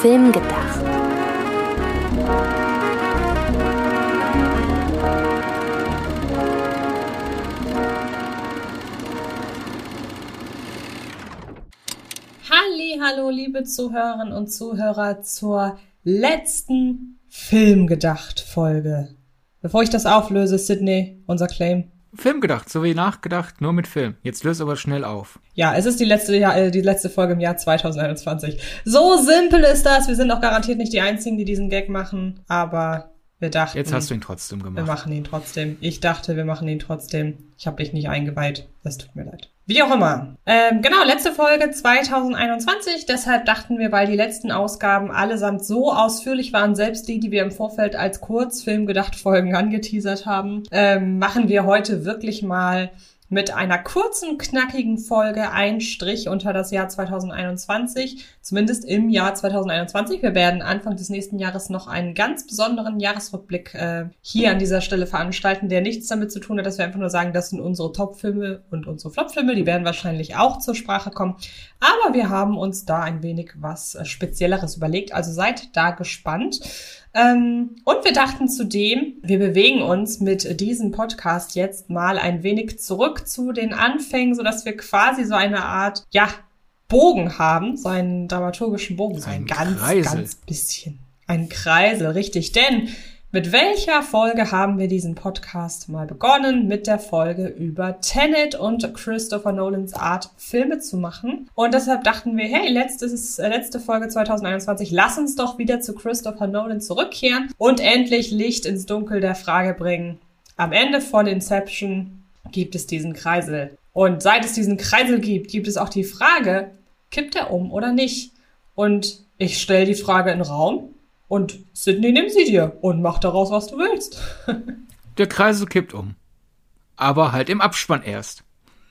Film gedacht. Hallo, liebe Zuhörerinnen und Zuhörer zur letzten Filmgedacht-Folge. Bevor ich das auflöse, Sydney, unser Claim. Film gedacht, so wie nachgedacht, nur mit Film. Jetzt löse aber schnell auf. Ja, es ist die letzte, ja, äh, die letzte Folge im Jahr 2021. So simpel ist das. Wir sind auch garantiert nicht die Einzigen, die diesen Gag machen, aber wir dachten. Jetzt hast du ihn trotzdem gemacht. Wir machen ihn trotzdem. Ich dachte, wir machen ihn trotzdem. Ich habe dich nicht eingeweiht. Das tut mir leid. Wie auch immer. Ähm, genau, letzte Folge 2021. Deshalb dachten wir, weil die letzten Ausgaben allesamt so ausführlich waren, selbst die, die wir im Vorfeld als Kurzfilm gedacht Folgen angeteasert haben, ähm, machen wir heute wirklich mal mit einer kurzen, knackigen Folge ein Strich unter das Jahr 2021, zumindest im Jahr 2021. Wir werden Anfang des nächsten Jahres noch einen ganz besonderen Jahresrückblick äh, hier an dieser Stelle veranstalten, der nichts damit zu tun hat, dass wir einfach nur sagen, das sind unsere Top-Filme und unsere Flop-Filme. Die werden wahrscheinlich auch zur Sprache kommen. Aber wir haben uns da ein wenig was äh, Spezielleres überlegt. Also seid da gespannt. Ähm, und wir dachten zudem, wir bewegen uns mit diesem Podcast jetzt mal ein wenig zurück zu den Anfängen, so dass wir quasi so eine Art, ja, Bogen haben, so einen dramaturgischen Bogen, so ein, ein ganz, Kreisel. ganz bisschen. Ein Kreisel, richtig. Denn mit welcher Folge haben wir diesen Podcast mal begonnen? Mit der Folge über Tenet und Christopher Nolans Art, Filme zu machen. Und deshalb dachten wir, hey, letztes, äh, letzte Folge 2021, lass uns doch wieder zu Christopher Nolan zurückkehren und endlich Licht ins Dunkel der Frage bringen. Am Ende von Inception gibt es diesen Kreisel. Und seit es diesen Kreisel gibt, gibt es auch die Frage, kippt er um oder nicht? Und ich stelle die Frage in den Raum und Sydney nimm sie dir und mach daraus, was du willst. Der Kreisel kippt um. Aber halt im Abspann erst.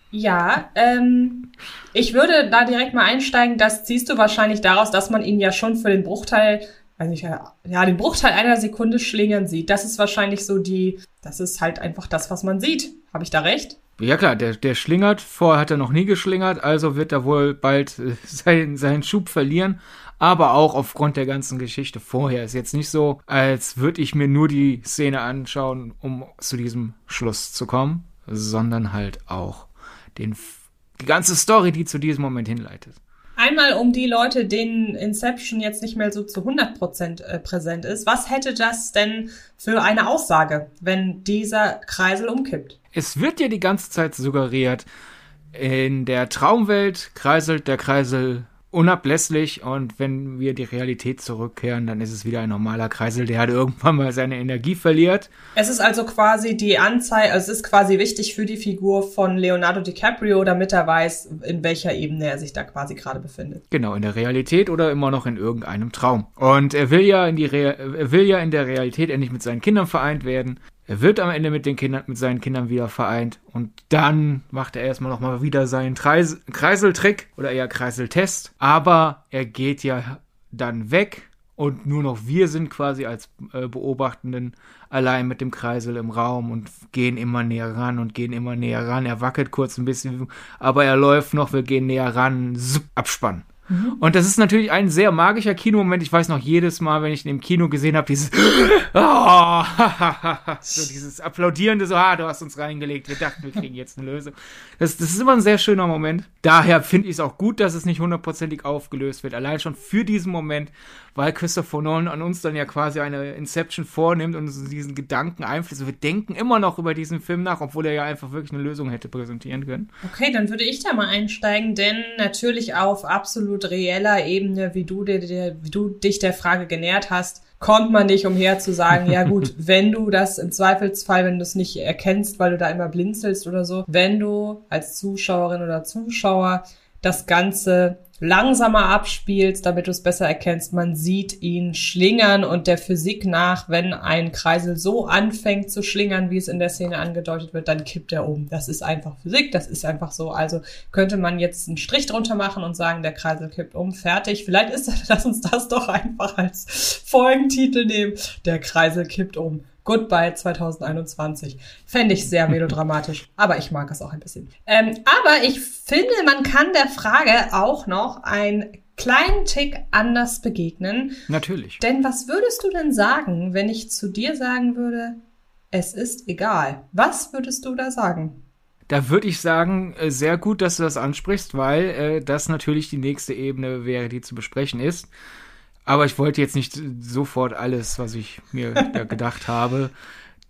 Ja, ähm, ich würde da direkt mal einsteigen. Das ziehst du wahrscheinlich daraus, dass man ihn ja schon für den Bruchteil, weiß nicht, ja, den Bruchteil einer Sekunde schlingern sieht. Das ist wahrscheinlich so die, das ist halt einfach das, was man sieht. Habe ich da recht? Ja klar, der, der schlingert. Vorher hat er noch nie geschlingert, also wird er wohl bald äh, seinen, seinen Schub verlieren aber auch aufgrund der ganzen Geschichte vorher. Ist jetzt nicht so, als würde ich mir nur die Szene anschauen, um zu diesem Schluss zu kommen, sondern halt auch den, die ganze Story, die zu diesem Moment hinleitet. Einmal um die Leute, denen Inception jetzt nicht mehr so zu 100% äh, präsent ist. Was hätte das denn für eine Aussage, wenn dieser Kreisel umkippt? Es wird ja die ganze Zeit suggeriert, in der Traumwelt kreiselt der Kreisel unablässlich und wenn wir die Realität zurückkehren, dann ist es wieder ein normaler Kreisel, der halt irgendwann mal seine Energie verliert. Es ist also quasi die Anzeige, also es ist quasi wichtig für die Figur von Leonardo DiCaprio, damit er weiß, in welcher Ebene er sich da quasi gerade befindet. Genau, in der Realität oder immer noch in irgendeinem Traum. Und er will ja in die Re er will ja in der Realität endlich mit seinen Kindern vereint werden. Er wird am Ende mit den Kindern, mit seinen Kindern wieder vereint und dann macht er erstmal nochmal wieder seinen Kreis, Kreiseltrick oder eher Kreiseltest. Aber er geht ja dann weg und nur noch wir sind quasi als äh, Beobachtenden allein mit dem Kreisel im Raum und gehen immer näher ran und gehen immer näher ran. Er wackelt kurz ein bisschen, aber er läuft noch, wir gehen näher ran, Zup, Abspann. Mhm. Und das ist natürlich ein sehr magischer Kinomoment. Ich weiß noch jedes Mal, wenn ich ihn im Kino gesehen habe, dieses oh, so dieses applaudierende, so, ah, du hast uns reingelegt, wir dachten, wir kriegen jetzt eine Lösung. Das, das ist immer ein sehr schöner Moment. Daher finde ich es auch gut, dass es nicht hundertprozentig aufgelöst wird. Allein schon für diesen Moment, weil Christopher Nolan an uns dann ja quasi eine Inception vornimmt und uns diesen Gedanken einfließt. Wir denken immer noch über diesen Film nach, obwohl er ja einfach wirklich eine Lösung hätte präsentieren können. Okay, dann würde ich da mal einsteigen, denn natürlich auf absolut reeller Ebene, wie du, dir, wie du dich der Frage genährt hast, kommt man nicht umher zu sagen, ja gut, wenn du das im Zweifelsfall, wenn du es nicht erkennst, weil du da immer blinzelst oder so, wenn du als Zuschauerin oder Zuschauer das Ganze langsamer abspielst, damit du es besser erkennst. Man sieht ihn schlingern und der Physik nach, wenn ein Kreisel so anfängt zu schlingern, wie es in der Szene angedeutet wird, dann kippt er um. Das ist einfach Physik, das ist einfach so. Also könnte man jetzt einen Strich drunter machen und sagen, der Kreisel kippt um, fertig. Vielleicht ist lass uns das doch einfach als Folgentitel nehmen. Der Kreisel kippt um. Goodbye 2021. Fände ich sehr melodramatisch, aber ich mag es auch ein bisschen. Ähm, aber ich finde, man kann der Frage auch noch ein kleinen Tick anders begegnen. Natürlich. Denn was würdest du denn sagen, wenn ich zu dir sagen würde, es ist egal? Was würdest du da sagen? Da würde ich sagen, äh, sehr gut, dass du das ansprichst, weil äh, das natürlich die nächste Ebene wäre, die zu besprechen ist. Aber ich wollte jetzt nicht sofort alles, was ich mir da gedacht habe,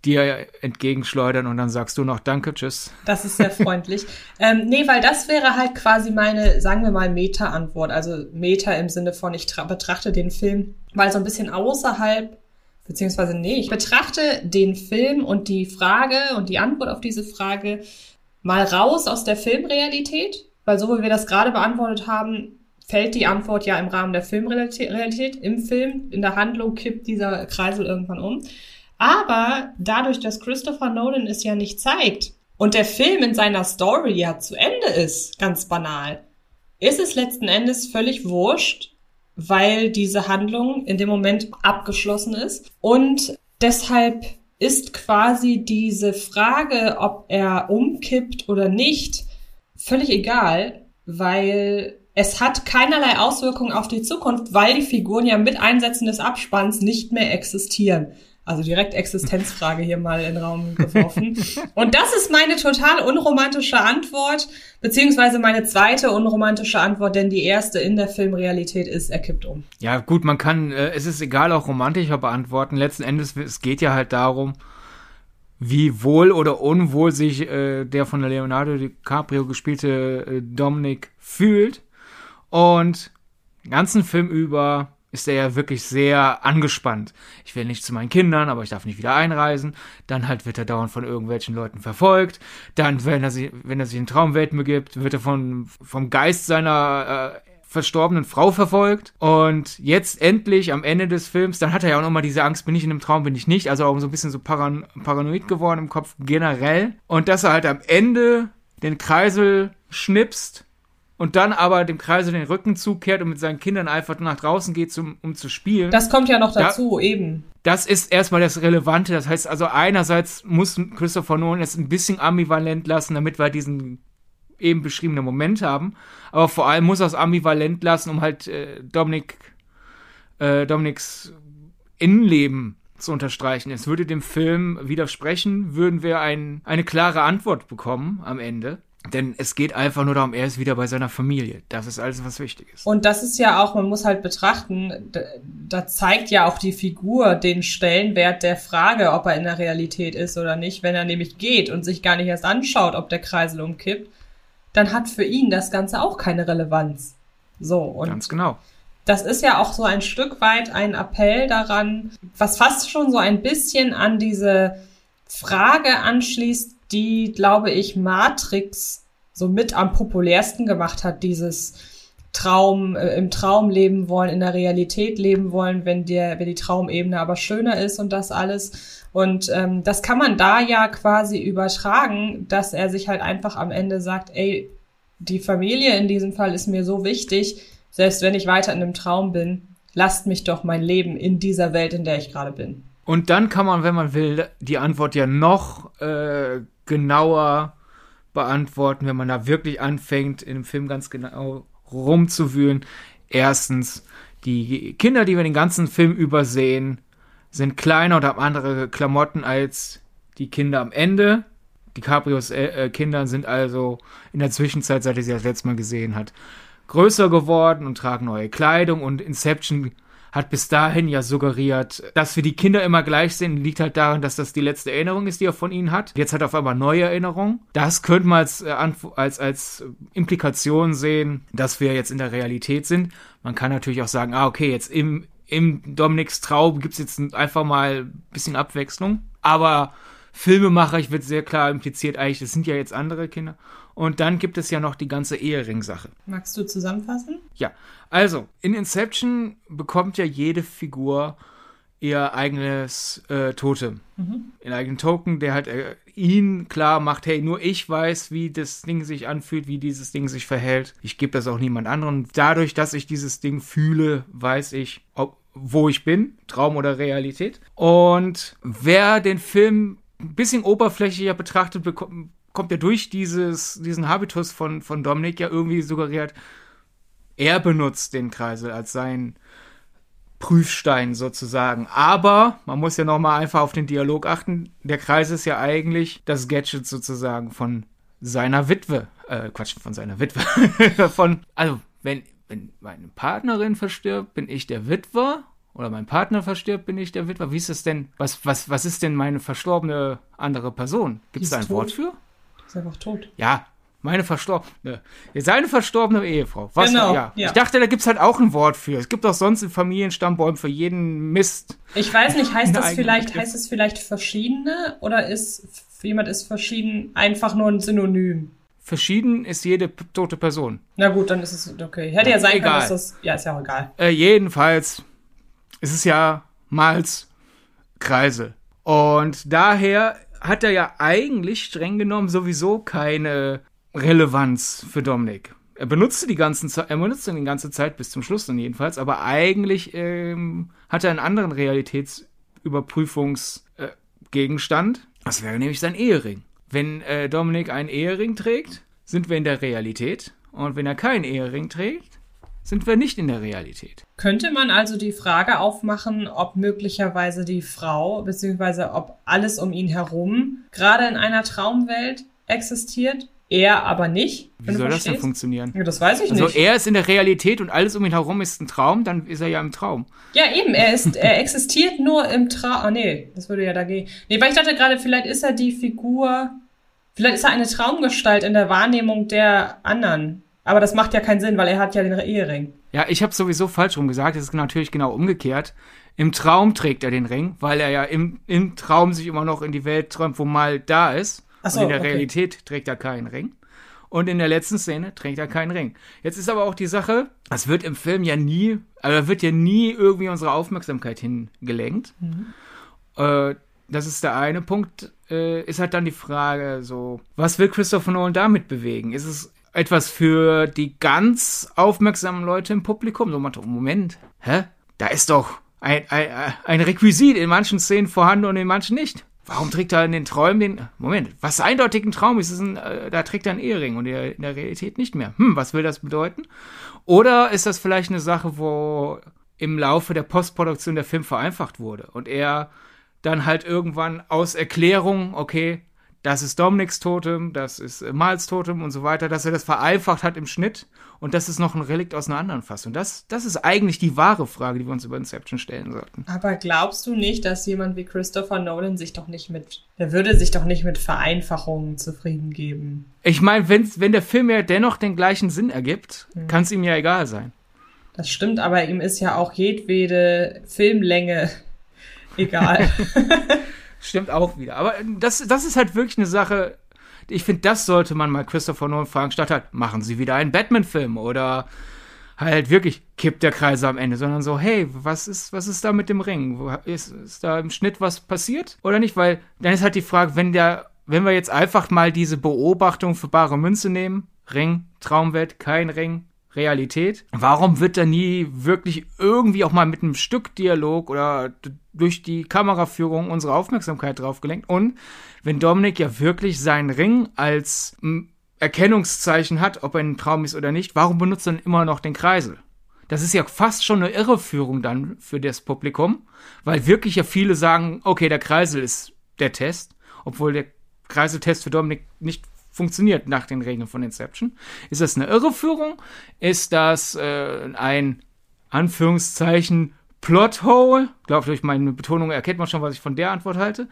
dir entgegenschleudern und dann sagst du noch Danke, tschüss. Das ist sehr freundlich. ähm, nee, weil das wäre halt quasi meine, sagen wir mal, Meta-Antwort. Also Meta im Sinne von, ich betrachte den Film mal so ein bisschen außerhalb, beziehungsweise nee, ich betrachte den Film und die Frage und die Antwort auf diese Frage mal raus aus der Filmrealität, weil so wie wir das gerade beantwortet haben, fällt die Antwort ja im Rahmen der Filmrealität. Im Film, in der Handlung kippt dieser Kreisel irgendwann um. Aber dadurch, dass Christopher Nolan es ja nicht zeigt und der Film in seiner Story ja zu Ende ist, ganz banal, ist es letzten Endes völlig wurscht, weil diese Handlung in dem Moment abgeschlossen ist. Und deshalb ist quasi diese Frage, ob er umkippt oder nicht, völlig egal, weil es hat keinerlei Auswirkungen auf die Zukunft, weil die Figuren ja mit Einsetzen des Abspanns nicht mehr existieren. Also direkt Existenzfrage hier mal in den Raum geworfen. Und das ist meine total unromantische Antwort, beziehungsweise meine zweite unromantische Antwort, denn die erste in der Filmrealität ist, er kippt um. Ja, gut, man kann, äh, es ist egal, auch romantischer beantworten. Letzten Endes, es geht ja halt darum, wie wohl oder unwohl sich äh, der von Leonardo DiCaprio gespielte äh, Dominic fühlt. Und den ganzen Film über ist er ja wirklich sehr angespannt. Ich will nicht zu meinen Kindern, aber ich darf nicht wieder einreisen. Dann halt wird er dauernd von irgendwelchen Leuten verfolgt. Dann, wenn er sich, wenn er sich in Traumwelten begibt, wird er von, vom Geist seiner äh, verstorbenen Frau verfolgt. Und jetzt endlich am Ende des Films, dann hat er ja auch nochmal diese Angst, bin ich in einem Traum, bin ich nicht. Also auch so ein bisschen so paran paranoid geworden im Kopf generell. Und dass er halt am Ende den Kreisel schnipst und dann aber dem Kreisel den Rücken zukehrt und mit seinen Kindern einfach nach draußen geht, zum, um zu spielen. Das kommt ja noch dazu, da, eben. Das ist erstmal das Relevante. Das heißt also, einerseits muss Christopher Nolan es ein bisschen ambivalent lassen, damit wir diesen eben beschriebenen Moment haben. Aber vor allem muss er es ambivalent lassen, um halt äh, Dominik, äh, Dominiks Innenleben zu unterstreichen. Es würde dem Film widersprechen, würden wir ein, eine klare Antwort bekommen am Ende. Denn es geht einfach nur darum, er ist wieder bei seiner Familie. Das ist alles, was wichtig ist. Und das ist ja auch, man muss halt betrachten, da, zeigt ja auch die Figur den Stellenwert der Frage, ob er in der Realität ist oder nicht. Wenn er nämlich geht und sich gar nicht erst anschaut, ob der Kreisel umkippt, dann hat für ihn das Ganze auch keine Relevanz. So, und. Ganz genau. Das ist ja auch so ein Stück weit ein Appell daran, was fast schon so ein bisschen an diese Frage anschließt, die, glaube ich, Matrix so mit am populärsten gemacht hat, dieses Traum, äh, im Traum leben wollen, in der Realität leben wollen, wenn der, wenn die Traumebene aber schöner ist und das alles. Und ähm, das kann man da ja quasi übertragen, dass er sich halt einfach am Ende sagt, ey, die Familie in diesem Fall ist mir so wichtig, selbst wenn ich weiter in einem Traum bin, lasst mich doch mein Leben in dieser Welt, in der ich gerade bin. Und dann kann man, wenn man will, die Antwort ja noch äh, genauer beantworten, wenn man da wirklich anfängt, in dem Film ganz genau rumzuwühlen. Erstens, die Kinder, die wir den ganzen Film übersehen, sind kleiner und haben andere Klamotten als die Kinder am Ende. Die Cabrios äh, äh, Kinder sind also in der Zwischenzeit, seit er sie das letzte Mal gesehen hat, größer geworden und tragen neue Kleidung und Inception hat bis dahin ja suggeriert, dass wir die Kinder immer gleich sehen, liegt halt daran, dass das die letzte Erinnerung ist, die er von ihnen hat. Jetzt hat er auf einmal neue Erinnerungen. Das könnte man als, äh, als, als Implikation sehen, dass wir jetzt in der Realität sind. Man kann natürlich auch sagen, ah, okay, jetzt im, im Dominiks Traum gibt's jetzt einfach mal ein bisschen Abwechslung. Aber Filmemacher, ich wird sehr klar impliziert, eigentlich, das sind ja jetzt andere Kinder. Und dann gibt es ja noch die ganze Ehering-Sache. Magst du zusammenfassen? Ja, also in Inception bekommt ja jede Figur ihr eigenes äh, Totem. Mhm. Ihren eigenen Token, der halt äh, ihn klar macht, hey, nur ich weiß, wie das Ding sich anfühlt, wie dieses Ding sich verhält. Ich gebe das auch niemand anderem. Dadurch, dass ich dieses Ding fühle, weiß ich, ob, wo ich bin, Traum oder Realität. Und wer den Film ein bisschen oberflächlicher betrachtet, bekommt, kommt er durch dieses, diesen Habitus von, von Dominik ja irgendwie suggeriert, Er benutzt den Kreisel als sein Prüfstein sozusagen. Aber man muss ja nochmal einfach auf den Dialog achten. Der Kreis ist ja eigentlich das Gadget sozusagen von seiner Witwe. Äh, Quatsch, von seiner Witwe. von, also, wenn, wenn meine Partnerin verstirbt, bin ich der Witwer. Oder mein Partner verstirbt, bin ich der Witwer. Wie ist es denn? Was, was, was ist denn meine verstorbene andere Person? Gibt es da ein. Wort für? Ist einfach tot. Ja, meine verstorbene, seine verstorbene Ehefrau. Was, Genau, ja. ja. Ich dachte, da gibt's halt auch ein Wort für. Es gibt auch sonst in Familienstammbäumen für jeden Mist. Ich weiß nicht, heißt das vielleicht, Begriff. heißt es vielleicht verschiedene oder ist jemand ist verschieden einfach nur ein Synonym? Verschieden ist jede tote Person. Na gut, dann ist es okay. Hätte ja sein Egal. können, dass das. Ja, ist ja auch egal. Äh, jedenfalls ist es ja Mals Kreisel. Und daher hat er ja eigentlich streng genommen sowieso keine Relevanz für Dominik. Er benutzte die ganzen Ze er benutzte ihn die ganze Zeit bis zum Schluss dann jedenfalls, aber eigentlich ähm, hat er einen anderen Realitätsüberprüfungsgegenstand. Äh, das wäre nämlich sein Ehering. Wenn äh, Dominik einen Ehering trägt, sind wir in der Realität. Und wenn er keinen Ehering trägt, sind wir nicht in der Realität. Könnte man also die Frage aufmachen, ob möglicherweise die Frau, beziehungsweise ob alles um ihn herum gerade in einer Traumwelt existiert, er aber nicht? Wie soll das denn funktionieren? Ja, das weiß ich Also nicht. er ist in der Realität und alles um ihn herum ist ein Traum, dann ist er ja im Traum. Ja, eben, er ist, er existiert nur im Traum. Ah, nee, das würde ja dagegen. Nee, weil ich dachte gerade, vielleicht ist er die Figur, vielleicht ist er eine Traumgestalt in der Wahrnehmung der anderen. Aber das macht ja keinen Sinn, weil er hat ja den Ehering. Ja, ich habe sowieso falsch rum gesagt. Es ist natürlich genau umgekehrt. Im Traum trägt er den Ring, weil er ja im, im Traum sich immer noch in die Welt träumt, wo mal da ist. Ach so, und in der okay. Realität trägt er keinen Ring. Und in der letzten Szene trägt er keinen Ring. Jetzt ist aber auch die Sache, es wird im Film ja nie, also wird ja nie irgendwie unsere Aufmerksamkeit hingelenkt. Äh, das ist der eine Punkt. Äh, ist halt dann die Frage, so, was will Christopher Nolan damit bewegen? Ist es etwas für die ganz aufmerksamen Leute im Publikum? So, Moment, hä? Da ist doch ein, ein, ein Requisit in manchen Szenen vorhanden und in manchen nicht. Warum trägt er in den Träumen den. Moment, was eindeutig ein Traum ist, ist ein, äh, da trägt er einen Ehering und in der Realität nicht mehr. Hm, was will das bedeuten? Oder ist das vielleicht eine Sache, wo im Laufe der Postproduktion der Film vereinfacht wurde und er dann halt irgendwann aus Erklärung, okay, das ist Dominiks Totem, das ist äh, Miles Totem und so weiter, dass er das vereinfacht hat im Schnitt und das ist noch ein Relikt aus einer anderen Fassung. Das, das ist eigentlich die wahre Frage, die wir uns über Inception stellen sollten. Aber glaubst du nicht, dass jemand wie Christopher Nolan sich doch nicht mit, der würde sich doch nicht mit Vereinfachungen zufrieden geben? Ich meine, wenn, wenn der Film ja dennoch den gleichen Sinn ergibt, kann es ihm ja egal sein. Das stimmt, aber ihm ist ja auch jedwede Filmlänge egal. Stimmt auch wieder. Aber äh, das, das ist halt wirklich eine Sache. Ich finde, das sollte man mal Christopher Nolan fragen, statt halt, machen Sie wieder einen Batman-Film oder halt wirklich kippt der Kreis am Ende, sondern so, hey, was ist, was ist da mit dem Ring? Ist, ist da im Schnitt was passiert oder nicht? Weil dann ist halt die Frage, wenn der, wenn wir jetzt einfach mal diese Beobachtung für bare Münze nehmen, Ring, Traumwelt, kein Ring, Realität. Warum wird da nie wirklich irgendwie auch mal mit einem Stück Dialog oder durch die Kameraführung unsere Aufmerksamkeit drauf gelenkt? Und wenn Dominik ja wirklich seinen Ring als Erkennungszeichen hat, ob er ein Traum ist oder nicht, warum benutzt er dann immer noch den Kreisel? Das ist ja fast schon eine Irreführung dann für das Publikum, weil wirklich ja viele sagen, okay, der Kreisel ist der Test, obwohl der Kreiseltest für Dominik nicht funktioniert nach den Regeln von Inception. Ist das eine Irreführung? Ist das äh, ein Anführungszeichen Plothole? Glaube durch meine Betonung erkennt man schon, was ich von der Antwort halte.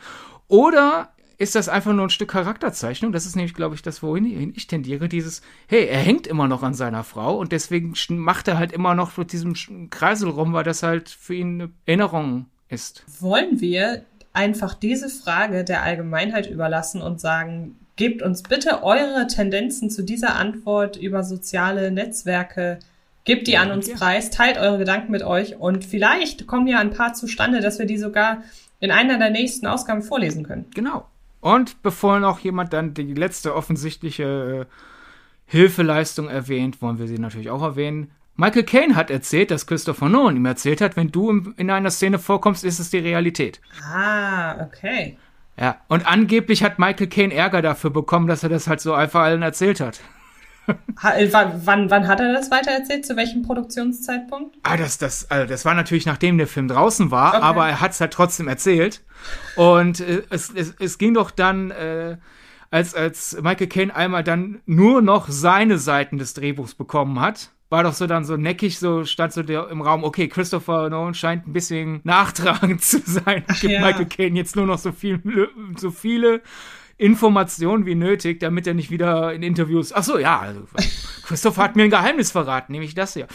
Oder ist das einfach nur ein Stück Charakterzeichnung? Das ist nämlich, glaube ich, das, wohin ich tendiere. Dieses, hey, er hängt immer noch an seiner Frau und deswegen macht er halt immer noch mit diesem Kreisel rum, weil das halt für ihn eine Erinnerung ist. Wollen wir einfach diese Frage der Allgemeinheit überlassen und sagen, gebt uns bitte eure Tendenzen zu dieser Antwort über soziale Netzwerke, gebt die an uns ja. preis, teilt eure Gedanken mit euch und vielleicht kommen ja ein paar zustande, dass wir die sogar in einer der nächsten Ausgaben vorlesen können. Genau. Und bevor noch jemand dann die letzte offensichtliche äh, Hilfeleistung erwähnt, wollen wir sie natürlich auch erwähnen. Michael Caine hat erzählt, dass Christopher Nolan ihm erzählt hat, wenn du in einer Szene vorkommst, ist es die Realität. Ah, okay. Ja, und angeblich hat Michael Caine Ärger dafür bekommen, dass er das halt so einfach allen erzählt hat. Ha, äh, wann, wann hat er das weitererzählt? Zu welchem Produktionszeitpunkt? Ah, das, das, also das war natürlich nachdem der Film draußen war, okay. aber er hat es halt trotzdem erzählt. Und äh, es, es, es ging doch dann, äh, als, als Michael Caine einmal dann nur noch seine Seiten des Drehbuchs bekommen hat war doch so dann so neckig, so stand so der im Raum, okay, Christopher Nolan scheint ein bisschen nachtragend zu sein. Ach, Gibt ja. Michael Caine jetzt nur noch so viel, so viele Informationen wie nötig, damit er nicht wieder in Interviews. Ach so, ja, also Christopher hat mir ein Geheimnis verraten, nämlich das hier.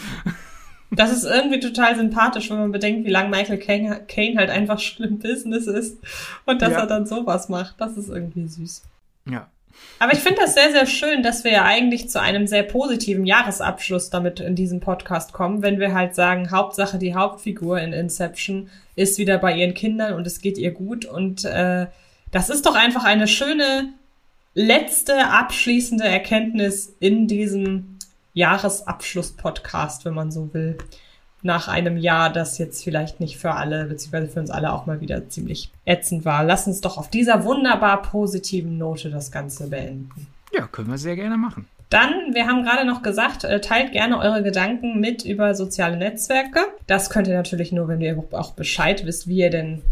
Das ist irgendwie total sympathisch, wenn man bedenkt, wie lange Michael Caine halt einfach schon im Business ist und dass ja. er dann sowas macht. Das ist irgendwie süß. Ja. Aber ich finde das sehr, sehr schön, dass wir ja eigentlich zu einem sehr positiven Jahresabschluss damit in diesem Podcast kommen, wenn wir halt sagen, Hauptsache die Hauptfigur in Inception ist wieder bei ihren Kindern und es geht ihr gut. Und äh, das ist doch einfach eine schöne letzte abschließende Erkenntnis in diesem Jahresabschluss-Podcast, wenn man so will nach einem Jahr, das jetzt vielleicht nicht für alle, beziehungsweise für uns alle auch mal wieder ziemlich ätzend war. Lass uns doch auf dieser wunderbar positiven Note das Ganze beenden. Ja, können wir sehr gerne machen. Dann, wir haben gerade noch gesagt, äh, teilt gerne eure Gedanken mit über soziale Netzwerke. Das könnt ihr natürlich nur, wenn ihr auch Bescheid wisst, wie ihr denn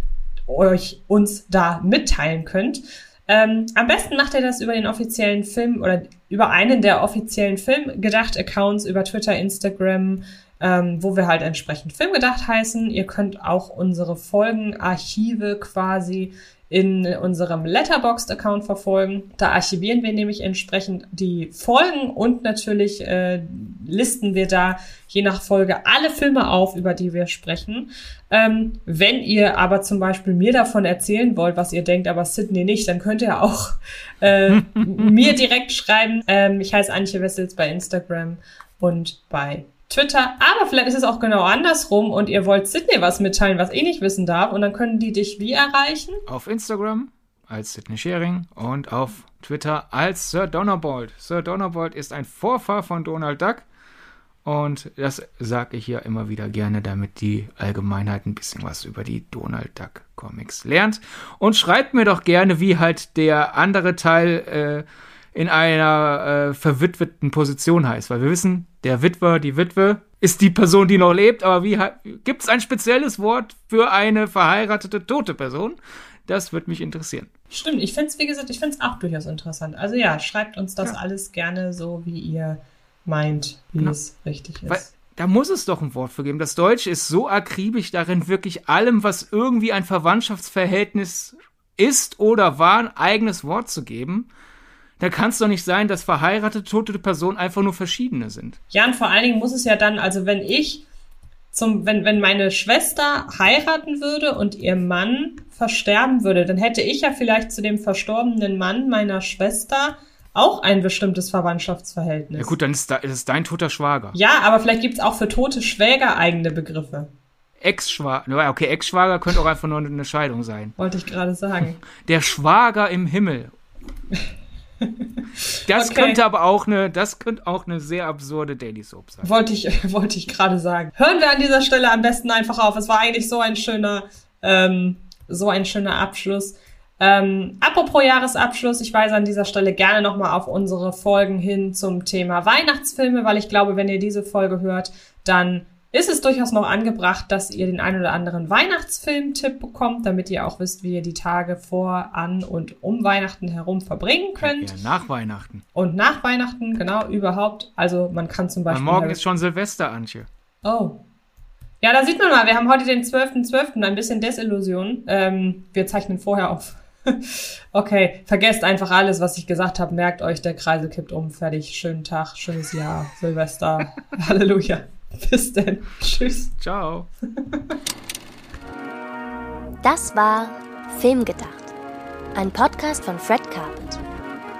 euch uns da mitteilen könnt. Ähm, am besten macht ihr das über den offiziellen Film oder über einen der offiziellen Filmgedacht-Accounts, über Twitter, Instagram, ähm, wo wir halt entsprechend Filmgedacht heißen. Ihr könnt auch unsere Folgenarchive quasi in unserem Letterboxd-Account verfolgen. Da archivieren wir nämlich entsprechend die Folgen und natürlich äh, listen wir da je nach Folge alle Filme auf, über die wir sprechen. Ähm, wenn ihr aber zum Beispiel mir davon erzählen wollt, was ihr denkt, aber Sydney nicht, dann könnt ihr auch äh, mir direkt schreiben. Ähm, ich heiße Antje Wessels bei Instagram und bei Twitter, aber vielleicht ist es auch genau andersrum und ihr wollt Sydney was mitteilen, was eh nicht wissen darf und dann können die dich wie erreichen? Auf Instagram als Sydney Sharing und auf Twitter als Sir Donnerbold. Sir Donnerbold ist ein Vorfahr von Donald Duck und das sage ich ja immer wieder gerne, damit die Allgemeinheit ein bisschen was über die Donald Duck Comics lernt. Und schreibt mir doch gerne, wie halt der andere Teil äh, in einer äh, verwitweten Position heißt. Weil wir wissen, der Witwer, die Witwe ist die Person, die noch lebt, aber wie gibt es ein spezielles Wort für eine verheiratete tote Person? Das würde mich interessieren. Stimmt, ich finde es, wie gesagt, ich finde es auch durchaus interessant. Also ja, schreibt uns das ja. alles gerne so, wie ihr meint, wie genau. es richtig ist. Weil, da muss es doch ein Wort für geben. Das Deutsche ist so akribisch darin, wirklich allem, was irgendwie ein Verwandtschaftsverhältnis ist oder war, ein eigenes Wort zu geben da kann es doch nicht sein, dass verheiratete, tote Personen einfach nur verschiedene sind. Ja, und vor allen Dingen muss es ja dann, also wenn ich zum, wenn, wenn meine Schwester heiraten würde und ihr Mann versterben würde, dann hätte ich ja vielleicht zu dem verstorbenen Mann meiner Schwester auch ein bestimmtes Verwandtschaftsverhältnis. Ja gut, dann ist, da, ist es dein toter Schwager. Ja, aber vielleicht gibt's auch für tote Schwäger eigene Begriffe. Ex-Schwager, okay, Ex-Schwager könnte auch einfach nur eine Scheidung sein. Wollte ich gerade sagen. Der Schwager im Himmel. Das okay. könnte aber auch eine, das könnte auch eine sehr absurde Daily Soap sein. Wollte ich, wollte ich gerade sagen. Hören wir an dieser Stelle am besten einfach auf. Es war eigentlich so ein schöner, ähm, so ein schöner Abschluss. Ähm, apropos Jahresabschluss, ich weise an dieser Stelle gerne nochmal auf unsere Folgen hin zum Thema Weihnachtsfilme, weil ich glaube, wenn ihr diese Folge hört, dann ist es durchaus noch angebracht, dass ihr den ein oder anderen Weihnachtsfilm-Tipp bekommt, damit ihr auch wisst, wie ihr die Tage vor, an und um Weihnachten herum verbringen könnt. Ja, nach Weihnachten. Und nach Weihnachten, genau, überhaupt. Also man kann zum Beispiel. Aber morgen ist schon Silvester, Antje. Oh. Ja, da sieht man mal, wir haben heute den 12.12., .12., ein bisschen Desillusion. Ähm, wir zeichnen vorher auf. okay, vergesst einfach alles, was ich gesagt habe. Merkt euch, der Kreisel kippt um. Fertig. Schönen Tag, schönes Jahr, Silvester. Halleluja. Bis dann. Tschüss. Ciao. Das war Filmgedacht. Ein Podcast von Fred Carpet.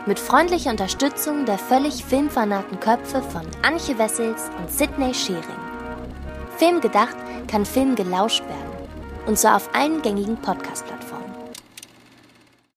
Mit freundlicher Unterstützung der völlig filmfanaten Köpfe von Anche Wessels und Sidney Schering. Filmgedacht kann Film gelauscht werden. Und zwar auf allen gängigen Podcast-Plattformen.